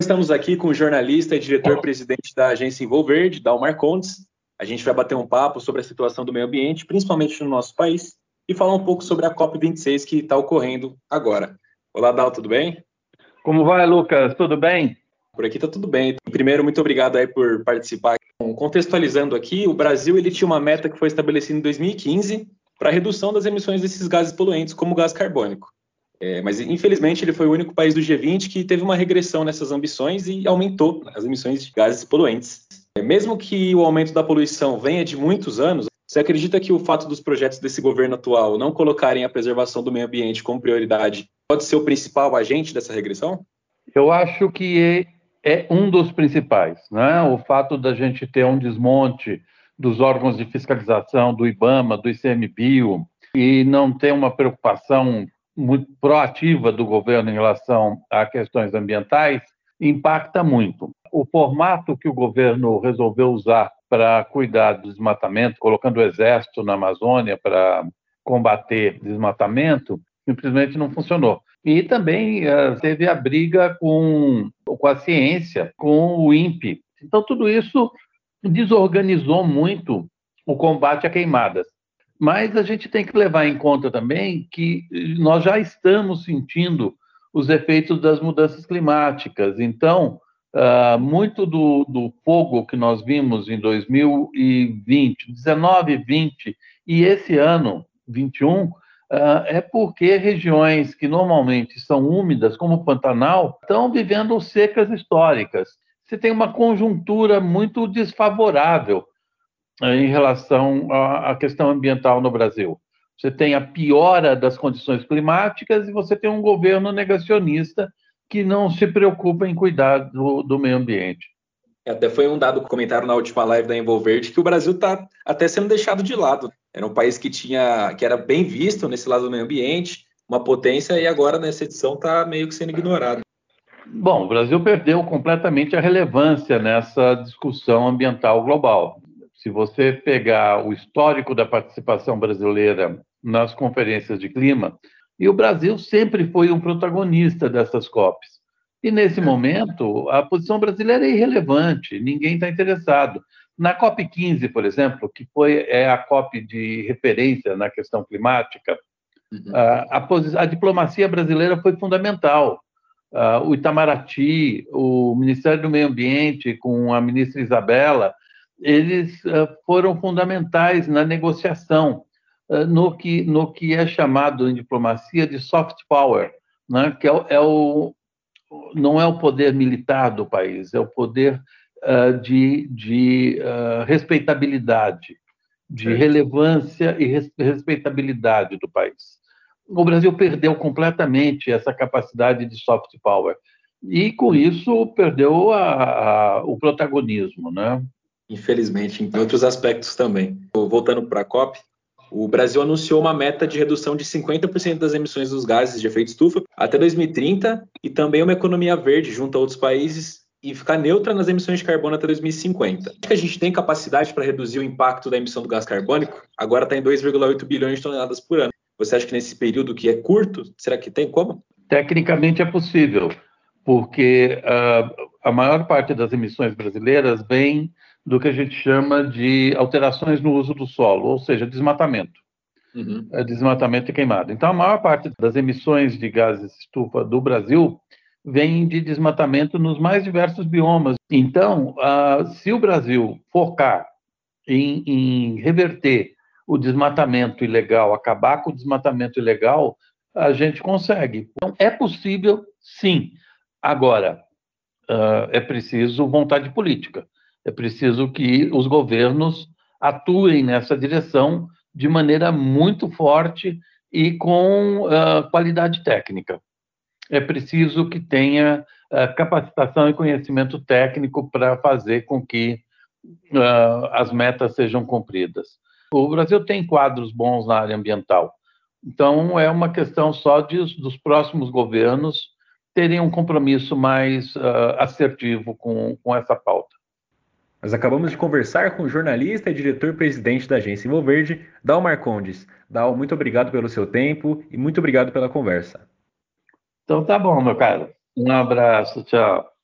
Estamos aqui com o jornalista e diretor-presidente da agência Envolverde, Dalmar Condes. A gente vai bater um papo sobre a situação do meio ambiente, principalmente no nosso país, e falar um pouco sobre a COP26 que está ocorrendo agora. Olá, Dal, tudo bem? Como vai, Lucas? Tudo bem? Por aqui está tudo bem. Primeiro, muito obrigado aí por participar. Contextualizando aqui, o Brasil ele tinha uma meta que foi estabelecida em 2015 para a redução das emissões desses gases poluentes, como o gás carbônico. É, mas, infelizmente, ele foi o único país do G20 que teve uma regressão nessas ambições e aumentou as emissões de gases poluentes. É, mesmo que o aumento da poluição venha de muitos anos, você acredita que o fato dos projetos desse governo atual não colocarem a preservação do meio ambiente como prioridade pode ser o principal agente dessa regressão? Eu acho que é, é um dos principais. Né? O fato da gente ter um desmonte dos órgãos de fiscalização, do IBAMA, do ICMBio, e não ter uma preocupação muito proativa do governo em relação a questões ambientais impacta muito. O formato que o governo resolveu usar para cuidar do desmatamento, colocando o exército na Amazônia para combater desmatamento, simplesmente não funcionou. E também uh, teve a briga com, com a ciência, com o INPE. Então, tudo isso desorganizou muito o combate a queimadas. Mas a gente tem que levar em conta também que nós já estamos sentindo os efeitos das mudanças climáticas. Então, uh, muito do, do, fogo que nós vimos em 2020, 19, 20 e esse ano, 21, uh, ah, é porque regiões que normalmente são úmidas, como o Pantanal, estão vivendo secas históricas. Você tem uma conjuntura muito desfavorável em relação à questão ambiental no Brasil. Você tem a piora das condições climáticas e você tem um governo negacionista que não se preocupa em cuidar do, do meio ambiente. Até foi um dado comentário na última live da Envolverde que o Brasil está até sendo deixado de lado. Era um país que tinha, que era bem visto nesse lado do meio ambiente, uma potência, e agora nessa edição está meio que sendo ignorado. Bom, o Brasil perdeu completamente a relevância nessa discussão ambiental global. Se você pegar o histórico da participação brasileira nas conferências de clima, e o Brasil sempre foi um protagonista dessas COPs. E nesse momento, a posição brasileira é irrelevante, ninguém está interessado. Na COP 15, por exemplo, que foi é a COP de referência na questão climática, uhum. a, a, a, diplomacia brasileira foi fundamental. Uh, o Itamaraty, o Ministério do Meio Ambiente, com a ministra Isabela, eles uh, foram fundamentais na negociação, uh, no, que, no que é chamado em diplomacia de soft power, né? que é é o, não é o poder militar do país, é o poder uh, de, de respeitabilidade, de relevância e res, respeitabilidade do país. O Brasil perdeu completamente essa capacidade de soft power e, com isso, perdeu a, a, o protagonismo, né? Infelizmente, em outros aspectos também. Voltando para a COP, o Brasil anunciou uma meta de redução de 50% das emissões dos gases de efeito estufa até 2030 e também uma economia verde junto a outros países e ficar neutra nas emissões de carbono até 2050. Acho que a gente tem capacidade para reduzir o impacto da emissão do gás carbônico? Agora está em 2,8 bilhões de toneladas por ano. Você acha que nesse período que é curto, será que tem como? Tecnicamente é possível, porque uh, a maior parte das emissões brasileiras vem do que a gente chama de alterações no uso do solo, ou seja, desmatamento. Uhum. É desmatamento e queimada. Então, a maior parte das emissões de gases estufa do Brasil vem de desmatamento nos mais diversos biomas. Então, uh, se o Brasil focar em, em reverter o desmatamento ilegal, acabar com o desmatamento ilegal, a gente consegue. Então, é possível, sim. Agora, uh, é preciso vontade política. É preciso que os governos atuem nessa direção de maneira muito forte e com uh, qualidade técnica. É preciso que tenha uh, capacitação e conhecimento técnico para fazer com que uh, as metas sejam cumpridas. O Brasil tem quadros bons na área ambiental, então é uma questão só de, dos próximos governos terem um compromisso mais assertivo com, com essa pauta. Nós acabamos de conversar com o jornalista e diretor-presidente da agência Envolverde, Dal Marcondes. Dal, muito obrigado pelo seu tempo e muito obrigado pela conversa. Então tá bom, meu caro. Um abraço, tchau.